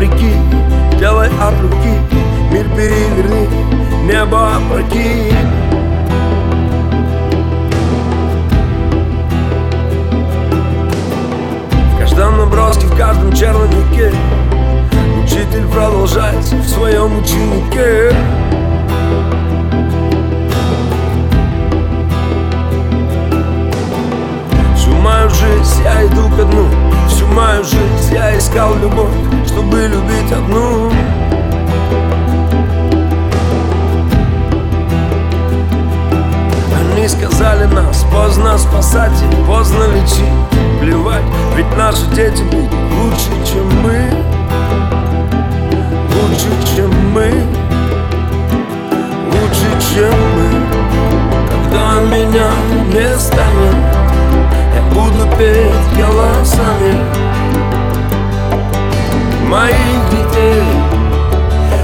вопреки Делай от руки Мир переверни Небо опрокинь нас поздно спасать и поздно лечить. Плевать, ведь наши дети будут лучше, чем мы. Лучше, чем мы. Лучше, чем мы. Когда меня не станет Я буду петь голосами Моих детей.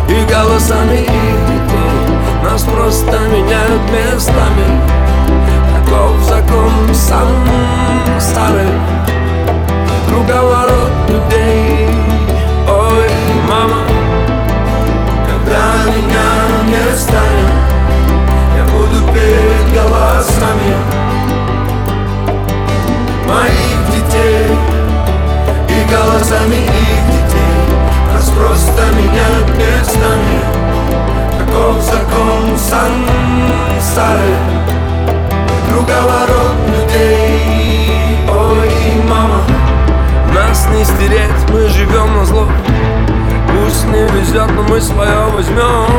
И голосами их детей. Нас просто меняют местами Круговорот людей. Ой, мама Когда меня не станет Я буду петь голосами Моих детей И голосами их детей. Нас просто меняют местами Таков закон сам старый Круговорот людей noite maior, mas não.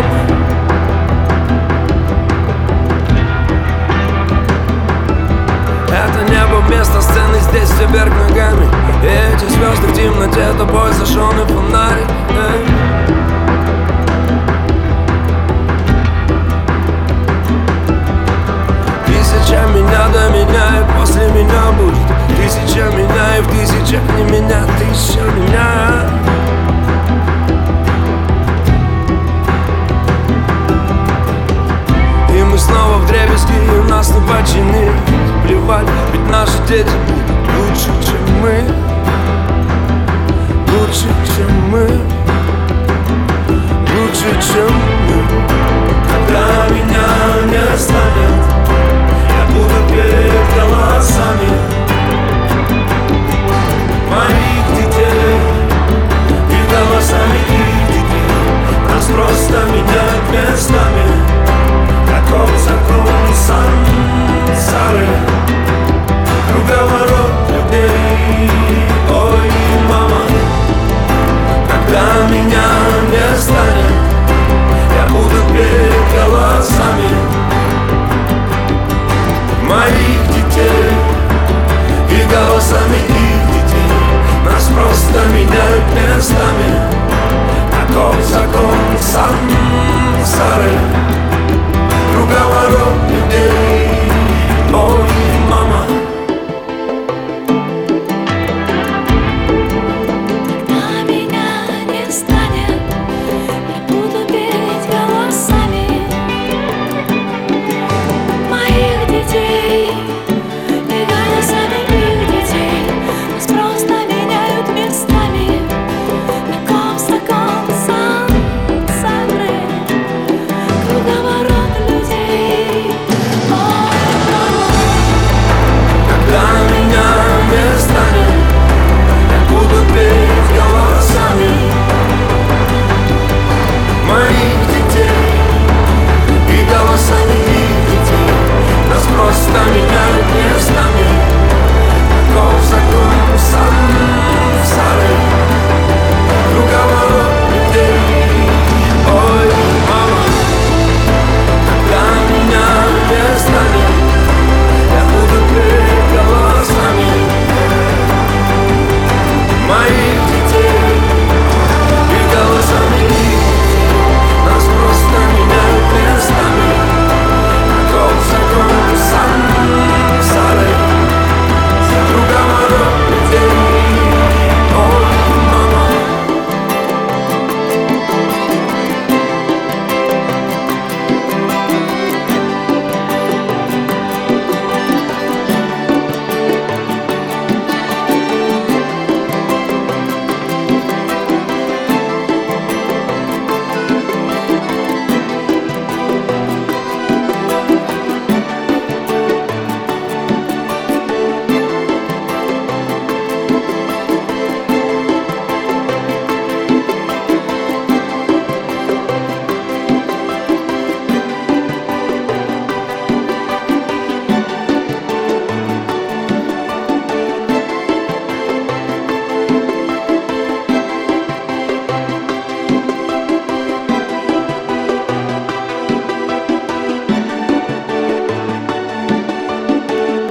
Ведь вопросами их детей Нас просто меняют местами. Таков закон сам Сары